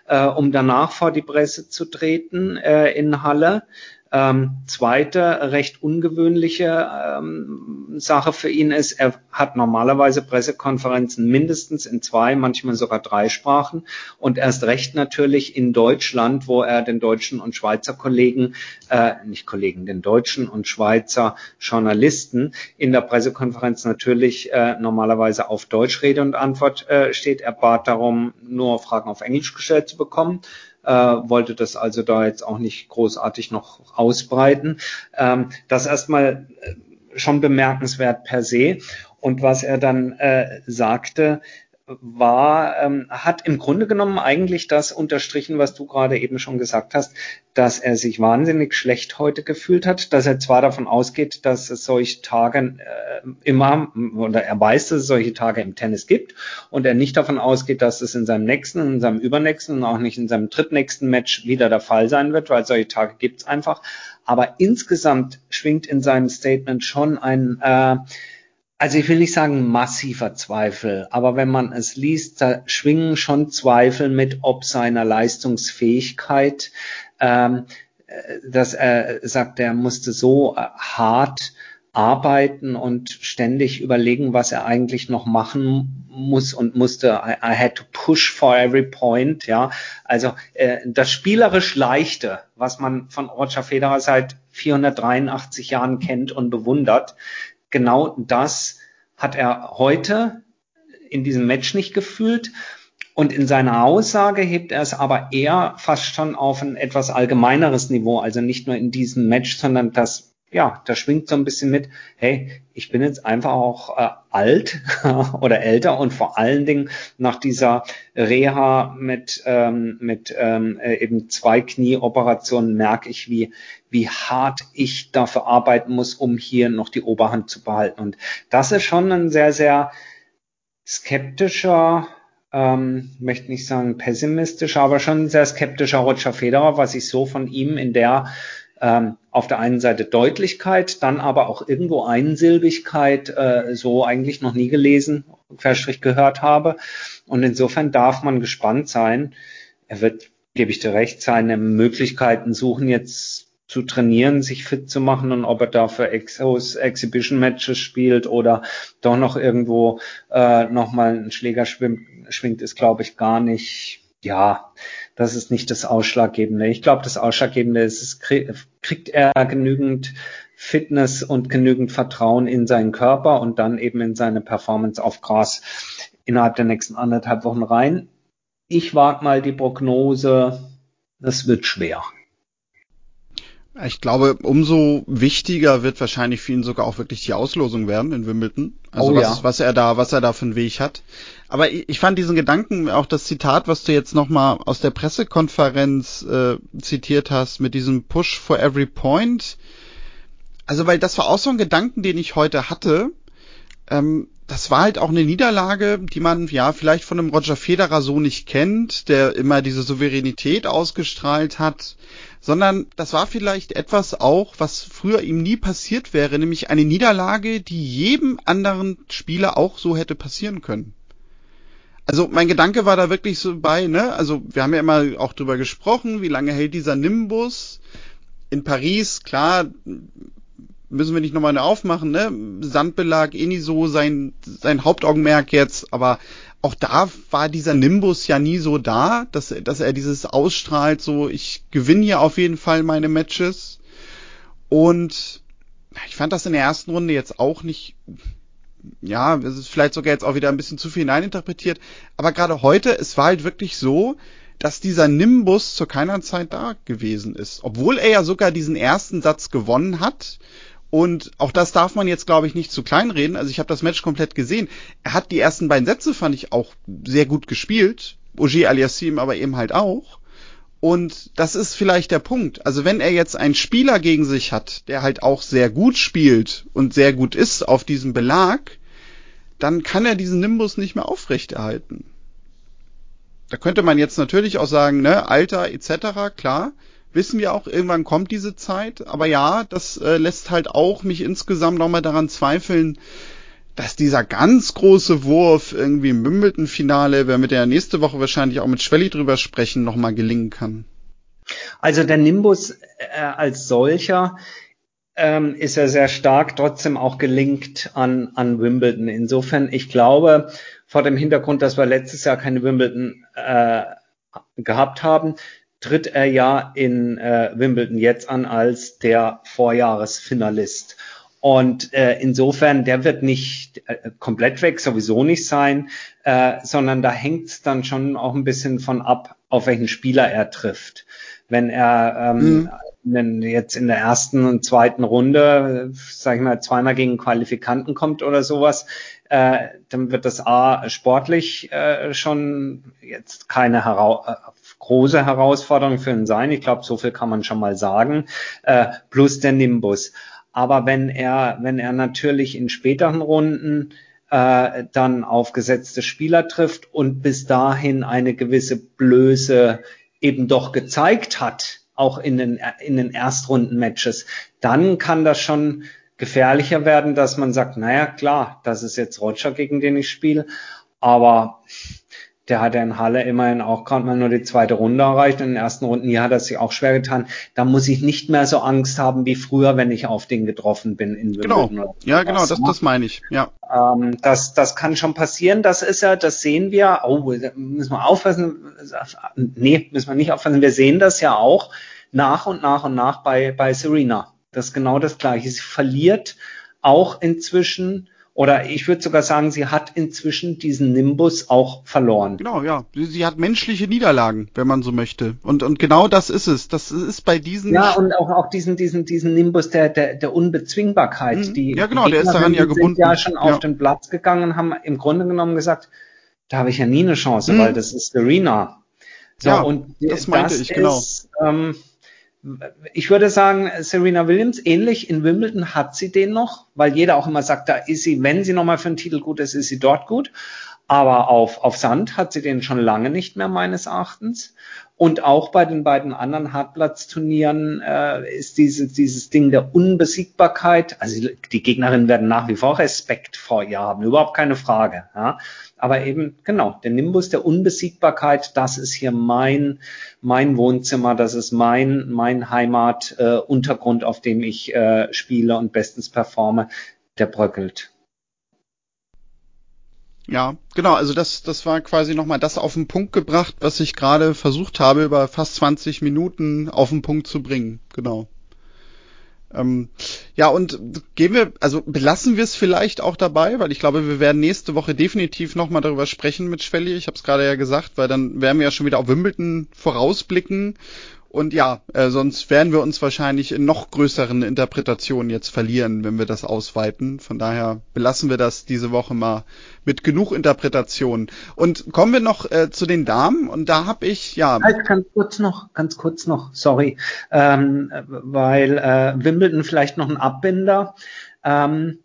äh, um danach vor die Presse zu treten äh, in Halle. Ähm, zweite recht ungewöhnliche ähm, Sache für ihn ist, er hat normalerweise Pressekonferenzen mindestens in zwei, manchmal sogar drei Sprachen und erst recht natürlich in Deutschland, wo er den deutschen und Schweizer Kollegen, äh, nicht Kollegen, den deutschen und Schweizer Journalisten in der Pressekonferenz natürlich äh, normalerweise auf Deutsch Rede und Antwort äh, steht. Er bat darum, nur Fragen auf Englisch gestellt zu bekommen äh, wollte das also da jetzt auch nicht großartig noch ausbreiten. Ähm, das erstmal äh, schon bemerkenswert per se. Und was er dann äh, sagte, war, ähm, hat im Grunde genommen eigentlich das unterstrichen, was du gerade eben schon gesagt hast, dass er sich wahnsinnig schlecht heute gefühlt hat, dass er zwar davon ausgeht, dass es solche Tage äh, immer, oder er weiß, dass es solche Tage im Tennis gibt und er nicht davon ausgeht, dass es in seinem nächsten, in seinem übernächsten und auch nicht in seinem drittnächsten Match wieder der Fall sein wird, weil solche Tage gibt es einfach. Aber insgesamt schwingt in seinem Statement schon ein äh, also ich will nicht sagen massiver Zweifel, aber wenn man es liest, da schwingen schon Zweifel mit, ob seiner Leistungsfähigkeit, ähm, äh, dass er sagt, er musste so äh, hart arbeiten und ständig überlegen, was er eigentlich noch machen muss und musste. I, I had to push for every point. Ja, also äh, das spielerisch Leichte, was man von Roger Federer seit 483 Jahren kennt und bewundert, genau das hat er heute in diesem Match nicht gefühlt. Und in seiner Aussage hebt er es aber eher fast schon auf ein etwas allgemeineres Niveau, also nicht nur in diesem Match, sondern das ja, da schwingt so ein bisschen mit, hey, ich bin jetzt einfach auch äh, alt oder älter und vor allen Dingen nach dieser Reha mit, ähm, mit ähm, äh, eben zwei Knieoperationen merke ich, wie, wie hart ich dafür arbeiten muss, um hier noch die Oberhand zu behalten. Und das ist schon ein sehr, sehr skeptischer, ähm, möchte nicht sagen pessimistischer, aber schon sehr skeptischer Roger Federer, was ich so von ihm in der ähm, auf der einen Seite Deutlichkeit, dann aber auch irgendwo Einsilbigkeit äh, so eigentlich noch nie gelesen, Querstrich gehört habe. Und insofern darf man gespannt sein. Er wird, gebe ich dir recht, seine Möglichkeiten suchen, jetzt zu trainieren, sich fit zu machen und ob er dafür Exos, Exhibition Matches spielt oder doch noch irgendwo äh, nochmal einen Schläger schwimmt, schwingt, ist glaube ich gar nicht, ja, das ist nicht das Ausschlaggebende. Ich glaube, das Ausschlaggebende ist, es kriegt er genügend Fitness und genügend Vertrauen in seinen Körper und dann eben in seine Performance auf Gras innerhalb der nächsten anderthalb Wochen rein. Ich wage mal die Prognose, das wird schwer. Ich glaube, umso wichtiger wird wahrscheinlich für ihn sogar auch wirklich die Auslosung werden in Wimbledon. Also oh, was, ja. was er da, was er da für einen Weg hat. Aber ich, ich fand diesen Gedanken, auch das Zitat, was du jetzt nochmal aus der Pressekonferenz äh, zitiert hast, mit diesem Push for every point. Also, weil das war auch so ein Gedanken, den ich heute hatte. Ähm, das war halt auch eine Niederlage, die man ja vielleicht von einem Roger Federer so nicht kennt, der immer diese Souveränität ausgestrahlt hat, sondern das war vielleicht etwas auch, was früher ihm nie passiert wäre, nämlich eine Niederlage, die jedem anderen Spieler auch so hätte passieren können. Also mein Gedanke war da wirklich so bei, ne? Also wir haben ja immer auch drüber gesprochen, wie lange hält dieser Nimbus in Paris, klar, müssen wir nicht nochmal aufmachen, ne? Sandbelag eh nie so sein, sein Hauptaugenmerk jetzt, aber auch da war dieser Nimbus ja nie so da, dass, dass er dieses ausstrahlt, so ich gewinne hier auf jeden Fall meine Matches. Und ich fand das in der ersten Runde jetzt auch nicht, ja, es ist vielleicht sogar jetzt auch wieder ein bisschen zu viel hineininterpretiert, aber gerade heute, es war halt wirklich so, dass dieser Nimbus zu keiner Zeit da gewesen ist. Obwohl er ja sogar diesen ersten Satz gewonnen hat und auch das darf man jetzt, glaube ich, nicht zu klein reden. Also ich habe das Match komplett gesehen. Er hat die ersten beiden Sätze, fand ich, auch sehr gut gespielt. Ogier Aliassim aber eben halt auch. Und das ist vielleicht der Punkt. Also wenn er jetzt einen Spieler gegen sich hat, der halt auch sehr gut spielt und sehr gut ist auf diesem Belag, dann kann er diesen Nimbus nicht mehr aufrechterhalten. Da könnte man jetzt natürlich auch sagen, ne, Alter etc., klar wissen wir auch, irgendwann kommt diese Zeit. Aber ja, das äh, lässt halt auch mich insgesamt nochmal daran zweifeln, dass dieser ganz große Wurf irgendwie im Wimbledon-Finale, wenn wir ja nächste Woche wahrscheinlich auch mit Schwelli drüber sprechen, nochmal gelingen kann. Also der Nimbus äh, als solcher ähm, ist ja sehr stark trotzdem auch gelinkt an, an Wimbledon. Insofern, ich glaube, vor dem Hintergrund, dass wir letztes Jahr keine Wimbledon äh, gehabt haben, tritt er ja in äh, Wimbledon jetzt an als der Vorjahresfinalist. Und äh, insofern, der wird nicht äh, komplett weg, sowieso nicht sein, äh, sondern da hängt es dann schon auch ein bisschen von ab, auf welchen Spieler er trifft. Wenn er ähm, mhm. jetzt in der ersten und zweiten Runde, sag ich mal, zweimal gegen Qualifikanten kommt oder sowas, äh, dann wird das A sportlich äh, schon jetzt keine Hera äh, große Herausforderung für ihn sein. Ich glaube, so viel kann man schon mal sagen. Äh, plus der Nimbus. Aber wenn er, wenn er natürlich in späteren Runden äh, dann auf gesetzte Spieler trifft und bis dahin eine gewisse Blöße eben doch gezeigt hat, auch in den, in den Erstrunden-Matches, dann kann das schon gefährlicher werden, dass man sagt, naja, klar, das ist jetzt Roger, gegen den ich spiele, aber der hat ja in Halle immerhin auch gerade mal nur die zweite Runde erreicht. In den ersten Runden hier hat er sich auch schwer getan. Da muss ich nicht mehr so Angst haben wie früher, wenn ich auf den getroffen bin in Genau. Ja, genau, das, das meine ich. Ja. Ähm, das, das kann schon passieren. Das ist ja, das sehen wir. Oh, müssen wir aufpassen. Nee, müssen wir nicht aufpassen. Wir sehen das ja auch nach und nach und nach bei, bei Serena. Das ist genau das Gleiche. Sie verliert auch inzwischen Oder ich würde sogar sagen, sie hat inzwischen diesen Nimbus auch verloren. Genau, ja. Sie, sie, hat menschliche Niederlagen, wenn man so möchte. Und, und genau das ist es. Das ist bei diesen. Ja, und auch, auch diesen, diesen, diesen Nimbus der, der, der Unbezwingbarkeit. Mhm. Die, ja, genau, die der ist daran ja gebunden. sind ja schon auf den Platz gegangen, haben im Grunde genommen gesagt, da habe ich ja nie eine Chance, mhm. weil das ist Serena. So, ja, und das meinte das ich, genau. Ist, ähm, ich würde sagen, Serena Williams, ähnlich in Wimbledon hat sie den noch, weil jeder auch immer sagt, da ist sie, wenn sie nochmal für einen Titel gut ist, ist sie dort gut. Aber auf, auf Sand hat sie den schon lange nicht mehr, meines Erachtens. Und auch bei den beiden anderen Hartplatzturnieren äh, ist dieses, dieses Ding der Unbesiegbarkeit, also die Gegnerinnen werden nach wie vor Respekt vor ihr haben, überhaupt keine Frage. Ja. Aber eben, genau, der Nimbus der Unbesiegbarkeit, das ist hier mein, mein Wohnzimmer, das ist mein, mein Heimatuntergrund, äh, auf dem ich äh, spiele und bestens performe, der bröckelt. Ja, genau, also das, das war quasi nochmal das auf den Punkt gebracht, was ich gerade versucht habe, über fast 20 Minuten auf den Punkt zu bringen. Genau. Ähm, ja, und gehen wir, also belassen wir es vielleicht auch dabei, weil ich glaube, wir werden nächste Woche definitiv nochmal darüber sprechen mit Schwelli. Ich habe es gerade ja gesagt, weil dann werden wir ja schon wieder auf Wimbledon vorausblicken und ja, äh, sonst werden wir uns wahrscheinlich in noch größeren Interpretationen jetzt verlieren, wenn wir das ausweiten. Von daher belassen wir das diese Woche mal mit genug Interpretationen. Und kommen wir noch äh, zu den Damen. Und da habe ich ja. Halt, ganz kurz noch, ganz kurz noch, sorry, ähm, weil äh, Wimbledon vielleicht noch ein Abbinder. Ähm,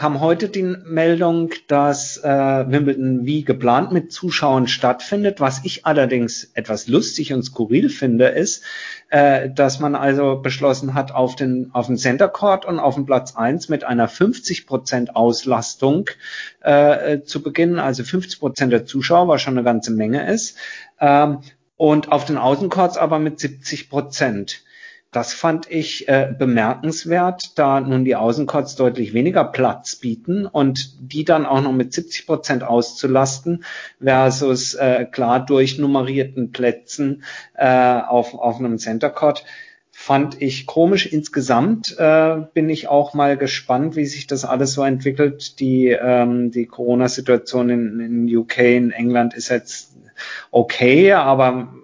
kam heute die Meldung, dass äh, Wimbledon wie geplant mit Zuschauern stattfindet. Was ich allerdings etwas lustig und skurril finde, ist, äh, dass man also beschlossen hat, auf den, auf den Center Court und auf dem Platz eins mit einer 50 Prozent Auslastung äh, zu beginnen. Also 50 Prozent der Zuschauer, was schon eine ganze Menge ist. Ähm, und auf den Außencourts aber mit 70 Prozent. Das fand ich äh, bemerkenswert, da nun die Außencourts deutlich weniger Platz bieten und die dann auch noch mit 70 Prozent auszulasten versus äh, klar durchnummerierten Plätzen äh, auf, auf einem Center Court fand ich komisch. Insgesamt äh, bin ich auch mal gespannt, wie sich das alles so entwickelt. Die, ähm, die Corona-Situation in, in UK, in England ist jetzt okay, aber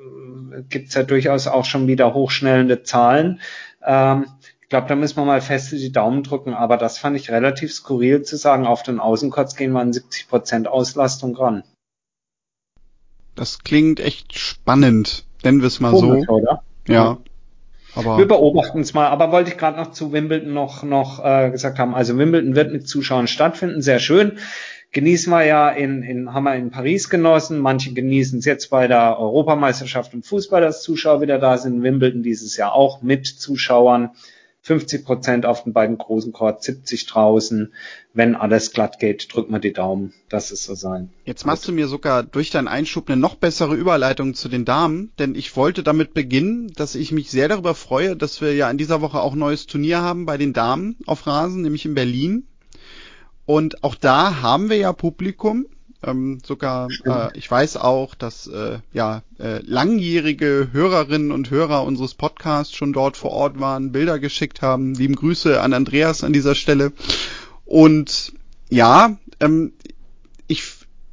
gibt es ja durchaus auch schon wieder hochschnellende Zahlen. Ähm, ich glaube, da müssen wir mal fest die Daumen drücken, aber das fand ich relativ skurril zu sagen, auf den Außenkurz gehen wir an 70 Prozent Auslastung ran. Das klingt echt spannend, nennen wir es mal Komisch, so. Oder? Ja. Aber wir beobachten es mal, aber wollte ich gerade noch zu Wimbledon noch, noch äh, gesagt haben. Also Wimbledon wird mit Zuschauern stattfinden, sehr schön genießen wir ja in, in, haben wir in Paris genossen. Manche genießen es jetzt bei der Europameisterschaft im Fußball, dass Zuschauer wieder da sind. Wimbledon dieses Jahr auch mit Zuschauern. 50 Prozent auf den beiden großen Courts, 70 draußen. Wenn alles glatt geht, drück mal die Daumen, dass es so sein. Jetzt machst du mir sogar durch deinen Einschub eine noch bessere Überleitung zu den Damen, denn ich wollte damit beginnen, dass ich mich sehr darüber freue, dass wir ja in dieser Woche auch neues Turnier haben bei den Damen auf Rasen, nämlich in Berlin. Und auch da haben wir ja Publikum. Ähm, sogar, äh, ich weiß auch, dass äh, ja äh, langjährige Hörerinnen und Hörer unseres Podcasts schon dort vor Ort waren, Bilder geschickt haben. Lieben Grüße an Andreas an dieser Stelle. Und ja, ähm, ich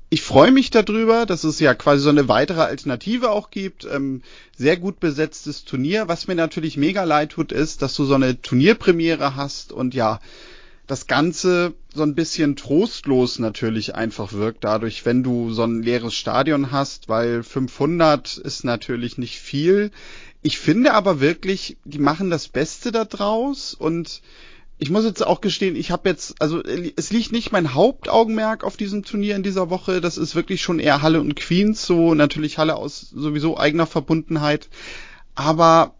ich freue mich darüber, dass es ja quasi so eine weitere Alternative auch gibt. Ähm, sehr gut besetztes Turnier. Was mir natürlich mega leid tut, ist, dass du so eine Turnierpremiere hast und ja, das Ganze so ein bisschen trostlos natürlich einfach wirkt, dadurch, wenn du so ein leeres Stadion hast, weil 500 ist natürlich nicht viel. Ich finde aber wirklich, die machen das Beste da draus und ich muss jetzt auch gestehen, ich habe jetzt, also es liegt nicht mein Hauptaugenmerk auf diesem Turnier in dieser Woche. Das ist wirklich schon eher Halle und Queens, so natürlich Halle aus sowieso eigener Verbundenheit. Aber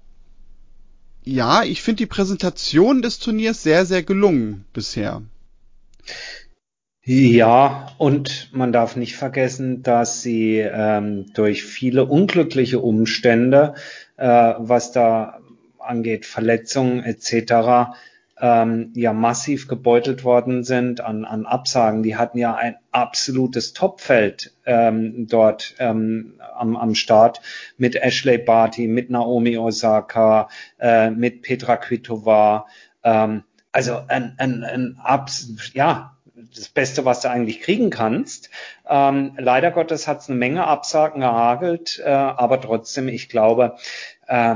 ja, ich finde die Präsentation des Turniers sehr, sehr gelungen bisher. Ja, und man darf nicht vergessen, dass sie ähm, durch viele unglückliche Umstände, äh, was da angeht, Verletzungen etc., ähm, ja massiv gebeutelt worden sind an, an Absagen. Die hatten ja ein absolutes Topfeld ähm, dort ähm, am, am Start mit Ashley Barty, mit Naomi Osaka, äh, mit Petra Kvitova. Ähm, also ein, ein, ein Abs ja, das Beste, was du eigentlich kriegen kannst. Ähm, leider Gottes hat es eine Menge Absagen gehagelt, äh, aber trotzdem, ich glaube, äh,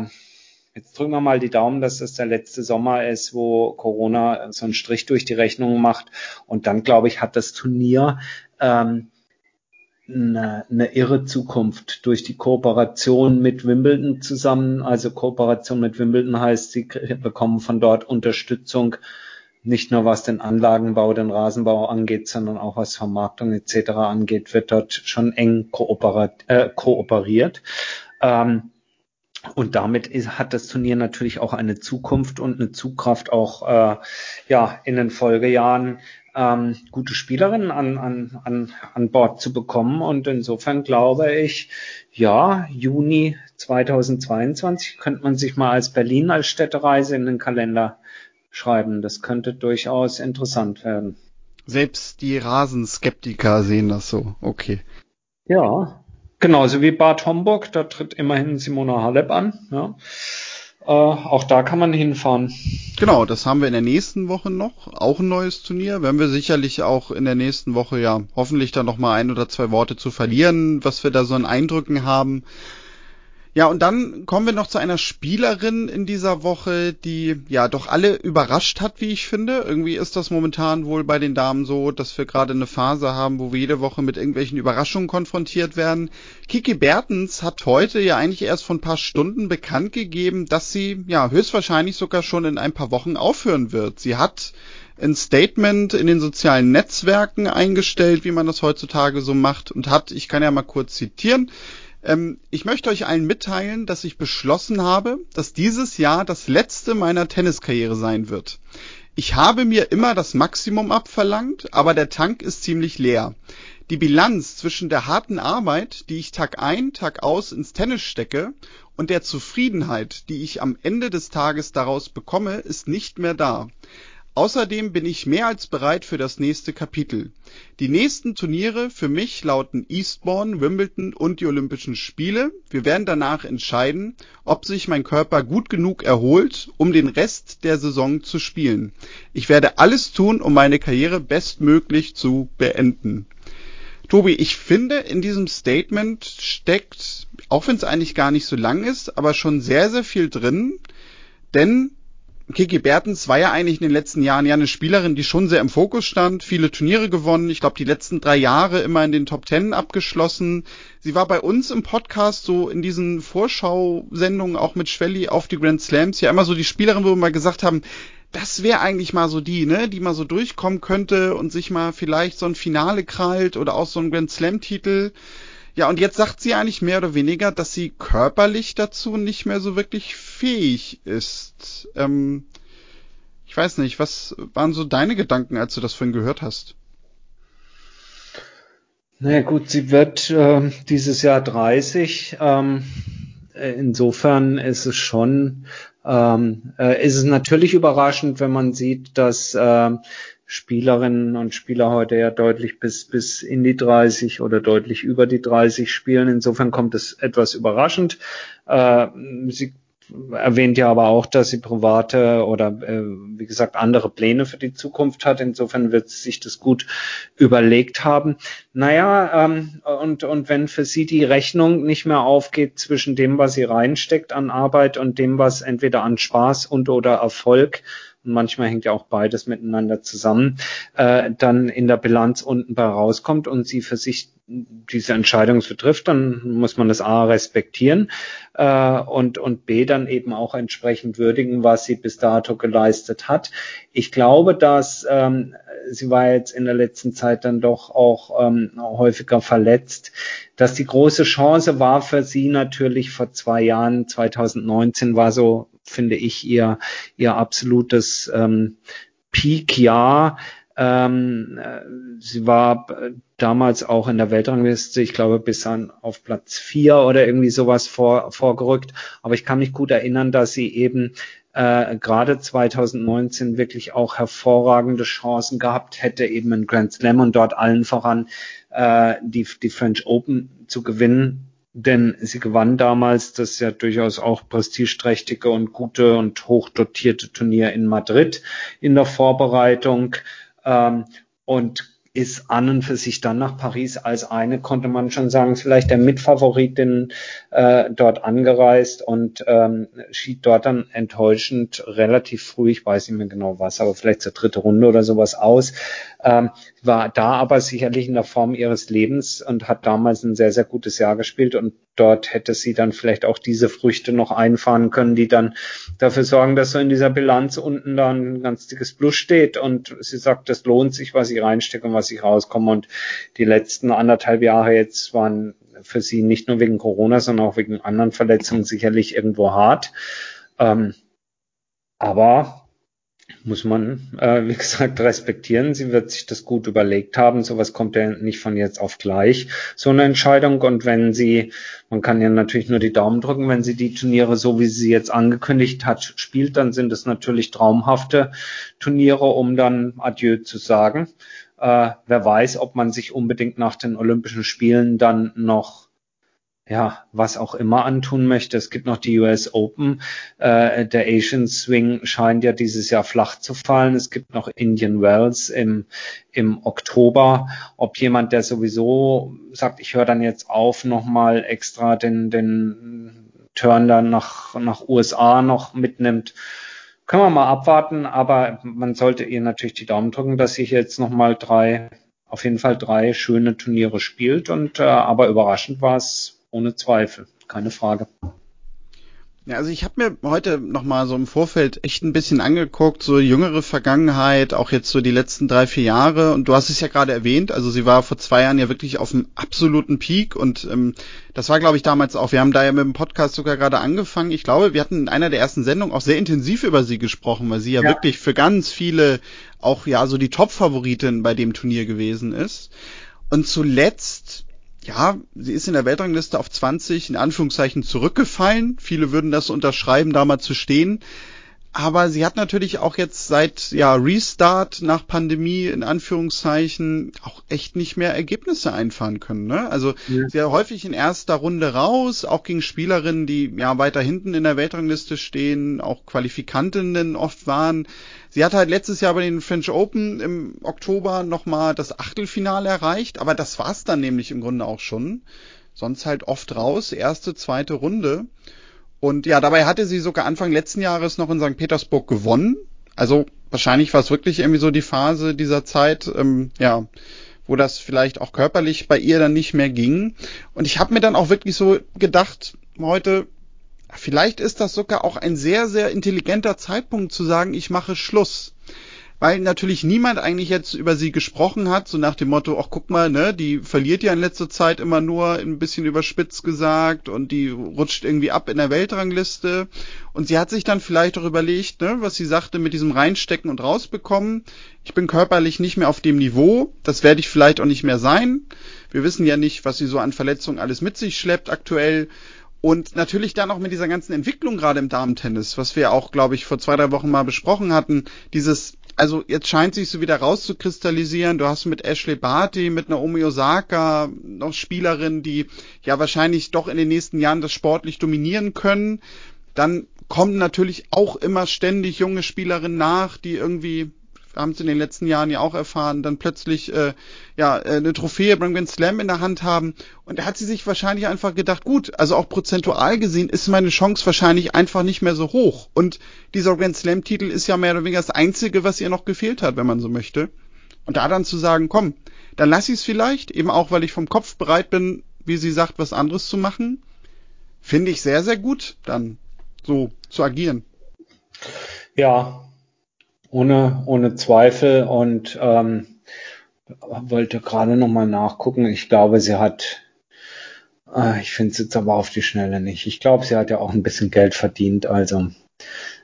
jetzt drücken wir mal die Daumen, dass das der letzte Sommer ist, wo Corona so einen Strich durch die Rechnung macht. Und dann, glaube ich, hat das Turnier ähm, eine, eine irre Zukunft durch die Kooperation mit Wimbledon zusammen. Also Kooperation mit Wimbledon heißt, sie bekommen von dort Unterstützung, nicht nur was den Anlagenbau, den Rasenbau angeht, sondern auch was Vermarktung etc. angeht, wird dort schon eng kooperiert. Äh, kooperiert. Ähm, und damit ist, hat das Turnier natürlich auch eine Zukunft und eine Zugkraft auch äh, ja in den Folgejahren ähm, gute Spielerinnen an, an, an, an Bord zu bekommen. Und insofern glaube ich, ja, Juni 2022 könnte man sich mal als Berlin als Städtereise in den Kalender schreiben. Das könnte durchaus interessant werden. Selbst die Rasenskeptiker sehen das so. Okay. Ja, genauso wie Bad Homburg. Da tritt immerhin Simona Halep an. Ja. Äh, auch da kann man hinfahren. Genau, das haben wir in der nächsten Woche noch. Auch ein neues Turnier. Werden wir sicherlich auch in der nächsten Woche ja hoffentlich dann noch mal ein oder zwei Worte zu verlieren, was wir da so an Eindrücken haben. Ja, und dann kommen wir noch zu einer Spielerin in dieser Woche, die ja doch alle überrascht hat, wie ich finde. Irgendwie ist das momentan wohl bei den Damen so, dass wir gerade eine Phase haben, wo wir jede Woche mit irgendwelchen Überraschungen konfrontiert werden. Kiki Bertens hat heute ja eigentlich erst vor ein paar Stunden bekannt gegeben, dass sie ja höchstwahrscheinlich sogar schon in ein paar Wochen aufhören wird. Sie hat ein Statement in den sozialen Netzwerken eingestellt, wie man das heutzutage so macht und hat, ich kann ja mal kurz zitieren, ähm, ich möchte euch allen mitteilen, dass ich beschlossen habe, dass dieses Jahr das letzte meiner Tenniskarriere sein wird. Ich habe mir immer das Maximum abverlangt, aber der Tank ist ziemlich leer. Die Bilanz zwischen der harten Arbeit, die ich Tag ein, Tag aus ins Tennis stecke, und der Zufriedenheit, die ich am Ende des Tages daraus bekomme, ist nicht mehr da. Außerdem bin ich mehr als bereit für das nächste Kapitel. Die nächsten Turniere für mich lauten Eastbourne, Wimbledon und die Olympischen Spiele. Wir werden danach entscheiden, ob sich mein Körper gut genug erholt, um den Rest der Saison zu spielen. Ich werde alles tun, um meine Karriere bestmöglich zu beenden. Tobi, ich finde, in diesem Statement steckt, auch wenn es eigentlich gar nicht so lang ist, aber schon sehr, sehr viel drin. Denn Kiki Bertens war ja eigentlich in den letzten Jahren ja eine Spielerin, die schon sehr im Fokus stand, viele Turniere gewonnen, ich glaube die letzten drei Jahre immer in den Top Ten abgeschlossen. Sie war bei uns im Podcast so in diesen Vorschau-Sendungen auch mit Schwelli auf die Grand Slams ja immer so die Spielerin, wo wir mal gesagt haben, das wäre eigentlich mal so die, ne, die mal so durchkommen könnte und sich mal vielleicht so ein Finale krallt oder auch so ein Grand Slam Titel. Ja, und jetzt sagt sie eigentlich mehr oder weniger, dass sie körperlich dazu nicht mehr so wirklich fähig ist. Ähm, ich weiß nicht, was waren so deine Gedanken, als du das vorhin gehört hast? Naja gut, sie wird äh, dieses Jahr 30. Ähm, insofern ist es schon, ähm, äh, ist es natürlich überraschend, wenn man sieht, dass äh, Spielerinnen und Spieler heute ja deutlich bis, bis in die 30 oder deutlich über die 30 spielen. Insofern kommt es etwas überraschend. Äh, sie erwähnt ja aber auch, dass sie private oder äh, wie gesagt andere Pläne für die Zukunft hat. Insofern wird sie sich das gut überlegt haben. Naja, ähm, und, und wenn für sie die Rechnung nicht mehr aufgeht zwischen dem, was sie reinsteckt an Arbeit und dem, was entweder an Spaß und oder Erfolg manchmal hängt ja auch beides miteinander zusammen, äh, dann in der Bilanz unten bei rauskommt und sie für sich diese Entscheidung so trifft, dann muss man das A respektieren äh, und, und B dann eben auch entsprechend würdigen, was sie bis dato geleistet hat. Ich glaube, dass ähm, sie war jetzt in der letzten Zeit dann doch auch ähm, häufiger verletzt, dass die große Chance war für sie natürlich vor zwei Jahren, 2019 war so finde ich, ihr, ihr absolutes ähm, Peak-Jahr. Ähm, äh, sie war damals auch in der Weltrangliste, ich glaube, bis an auf Platz vier oder irgendwie sowas vor, vorgerückt. Aber ich kann mich gut erinnern, dass sie eben äh, gerade 2019 wirklich auch hervorragende Chancen gehabt hätte, eben in Grand Slam und dort allen voran äh, die, die French Open zu gewinnen denn sie gewann damals das ja durchaus auch prestigeträchtige und gute und hochdotierte Turnier in Madrid in der Vorbereitung. Ähm, und ist an und für sich dann nach Paris als eine, konnte man schon sagen, vielleicht der Mitfavoritin äh, dort angereist und ähm, schied dort dann enttäuschend relativ früh, ich weiß nicht mehr genau was, aber vielleicht zur dritte Runde oder sowas aus. Ähm, war da aber sicherlich in der Form ihres Lebens und hat damals ein sehr, sehr gutes Jahr gespielt und dort hätte sie dann vielleicht auch diese Früchte noch einfahren können, die dann dafür sorgen, dass so in dieser Bilanz unten dann ein ganz dickes Plus steht und sie sagt, das lohnt sich, was ich reinstecke und was ich rauskomme und die letzten anderthalb Jahre jetzt waren für sie nicht nur wegen Corona, sondern auch wegen anderen Verletzungen sicherlich irgendwo hart. Ähm, aber muss man, äh, wie gesagt, respektieren. Sie wird sich das gut überlegt haben. Sowas kommt ja nicht von jetzt auf gleich, so eine Entscheidung. Und wenn sie, man kann ja natürlich nur die Daumen drücken, wenn sie die Turniere, so wie sie jetzt angekündigt hat, spielt, dann sind es natürlich traumhafte Turniere, um dann Adieu zu sagen. Äh, wer weiß, ob man sich unbedingt nach den Olympischen Spielen dann noch ja, was auch immer antun möchte. Es gibt noch die US Open. Äh, der Asian Swing scheint ja dieses Jahr flach zu fallen. Es gibt noch Indian Wells im, im Oktober. Ob jemand, der sowieso sagt, ich höre dann jetzt auf, nochmal extra den, den Turn dann nach, nach USA noch mitnimmt, können wir mal abwarten. Aber man sollte ihr natürlich die Daumen drücken, dass sie jetzt nochmal drei auf jeden Fall drei schöne Turniere spielt und äh, aber überraschend war es ohne Zweifel, keine Frage. Ja, also ich habe mir heute noch mal so im Vorfeld echt ein bisschen angeguckt, so jüngere Vergangenheit, auch jetzt so die letzten drei, vier Jahre. Und du hast es ja gerade erwähnt, also sie war vor zwei Jahren ja wirklich auf dem absoluten Peak. Und ähm, das war, glaube ich, damals auch. Wir haben da ja mit dem Podcast sogar gerade angefangen. Ich glaube, wir hatten in einer der ersten Sendungen auch sehr intensiv über sie gesprochen, weil sie ja, ja. wirklich für ganz viele auch ja so die Top-Favoritin bei dem Turnier gewesen ist. Und zuletzt ja, sie ist in der Weltrangliste auf 20 in Anführungszeichen zurückgefallen. Viele würden das unterschreiben, da mal zu stehen. Aber sie hat natürlich auch jetzt seit ja Restart nach Pandemie in Anführungszeichen auch echt nicht mehr Ergebnisse einfahren können. Ne? Also ja. sehr häufig in erster Runde raus, auch gegen Spielerinnen, die ja weiter hinten in der Weltrangliste stehen, auch Qualifikantinnen oft waren. Sie hat halt letztes Jahr bei den French Open im Oktober nochmal das Achtelfinale erreicht, aber das war's dann nämlich im Grunde auch schon. Sonst halt oft raus, erste, zweite Runde. Und ja, dabei hatte sie sogar Anfang letzten Jahres noch in St. Petersburg gewonnen. Also wahrscheinlich war es wirklich irgendwie so die Phase dieser Zeit, ähm, ja, wo das vielleicht auch körperlich bei ihr dann nicht mehr ging. Und ich habe mir dann auch wirklich so gedacht, heute, vielleicht ist das sogar auch ein sehr, sehr intelligenter Zeitpunkt zu sagen, ich mache Schluss weil natürlich niemand eigentlich jetzt über sie gesprochen hat, so nach dem Motto, ach guck mal, ne, die verliert ja in letzter Zeit immer nur ein bisschen überspitzt gesagt und die rutscht irgendwie ab in der Weltrangliste. Und sie hat sich dann vielleicht auch überlegt, ne, was sie sagte mit diesem Reinstecken und rausbekommen. Ich bin körperlich nicht mehr auf dem Niveau, das werde ich vielleicht auch nicht mehr sein. Wir wissen ja nicht, was sie so an Verletzungen alles mit sich schleppt aktuell. Und natürlich dann auch mit dieser ganzen Entwicklung gerade im Damentennis, was wir auch, glaube ich, vor zwei, drei Wochen mal besprochen hatten, dieses also jetzt scheint sich so wieder rauszukristallisieren. Du hast mit Ashley Barty, mit Naomi Osaka noch Spielerinnen, die ja wahrscheinlich doch in den nächsten Jahren das sportlich dominieren können. Dann kommen natürlich auch immer ständig junge Spielerinnen nach, die irgendwie haben es in den letzten Jahren ja auch erfahren, dann plötzlich äh, ja äh, eine Trophäe beim Grand Slam in der Hand haben. Und da hat sie sich wahrscheinlich einfach gedacht, gut, also auch prozentual gesehen ist meine Chance wahrscheinlich einfach nicht mehr so hoch. Und dieser Grand Slam-Titel ist ja mehr oder weniger das Einzige, was ihr noch gefehlt hat, wenn man so möchte. Und da dann zu sagen, komm, dann lass ich es vielleicht, eben auch, weil ich vom Kopf bereit bin, wie sie sagt, was anderes zu machen, finde ich sehr, sehr gut, dann so zu agieren. Ja, ohne, ohne Zweifel und ähm, wollte gerade nochmal nachgucken. Ich glaube, sie hat, äh, ich finde es jetzt aber auf die Schnelle nicht. Ich glaube, sie hat ja auch ein bisschen Geld verdient, also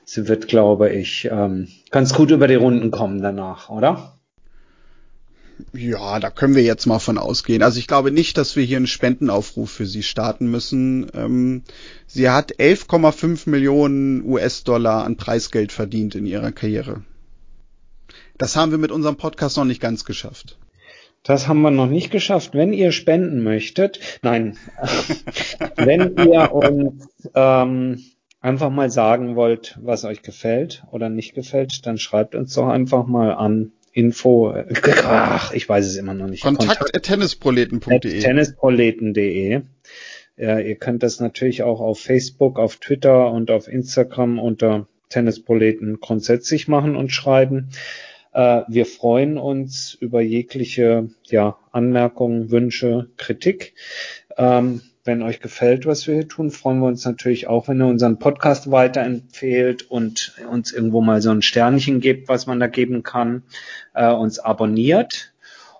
sie wird, glaube ich, ähm, ganz gut über die Runden kommen danach, oder? Ja, da können wir jetzt mal von ausgehen. Also ich glaube nicht, dass wir hier einen Spendenaufruf für sie starten müssen. Ähm, sie hat 11,5 Millionen US-Dollar an Preisgeld verdient in ihrer Karriere. Das haben wir mit unserem Podcast noch nicht ganz geschafft. Das haben wir noch nicht geschafft. Wenn ihr spenden möchtet, nein, wenn ihr uns ähm, einfach mal sagen wollt, was euch gefällt oder nicht gefällt, dann schreibt uns doch einfach mal an Info, ach, ich weiß es immer noch nicht. Kontakt, Kontakt tennisproleten.de. Tennisproleten.de. Ja, ihr könnt das natürlich auch auf Facebook, auf Twitter und auf Instagram unter Tennisproleten grundsätzlich machen und schreiben. Äh, wir freuen uns über jegliche ja, Anmerkungen, Wünsche, Kritik. Ähm, wenn euch gefällt, was wir hier tun, freuen wir uns natürlich auch, wenn ihr unseren Podcast weiterempfehlt und uns irgendwo mal so ein Sternchen gebt, was man da geben kann, äh, uns abonniert.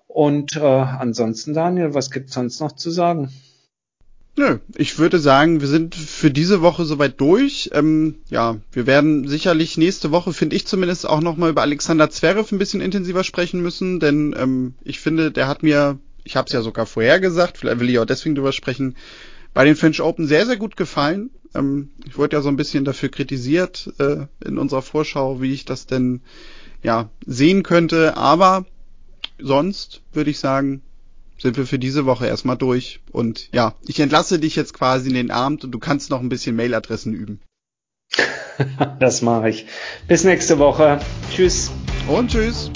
Und äh, ansonsten, Daniel, was gibt's sonst noch zu sagen? Nö, ich würde sagen, wir sind für diese Woche soweit durch. Ähm, ja, wir werden sicherlich nächste Woche, finde ich zumindest, auch nochmal über Alexander Zverev ein bisschen intensiver sprechen müssen, denn ähm, ich finde, der hat mir, ich habe es ja sogar vorher gesagt, vielleicht will ich auch deswegen drüber sprechen, bei den French Open sehr, sehr gut gefallen. Ähm, ich wurde ja so ein bisschen dafür kritisiert äh, in unserer Vorschau, wie ich das denn ja sehen könnte, aber sonst würde ich sagen, sind wir für diese Woche erstmal durch. Und ja, ich entlasse dich jetzt quasi in den Abend und du kannst noch ein bisschen Mailadressen üben. das mache ich. Bis nächste Woche. Tschüss. Und tschüss.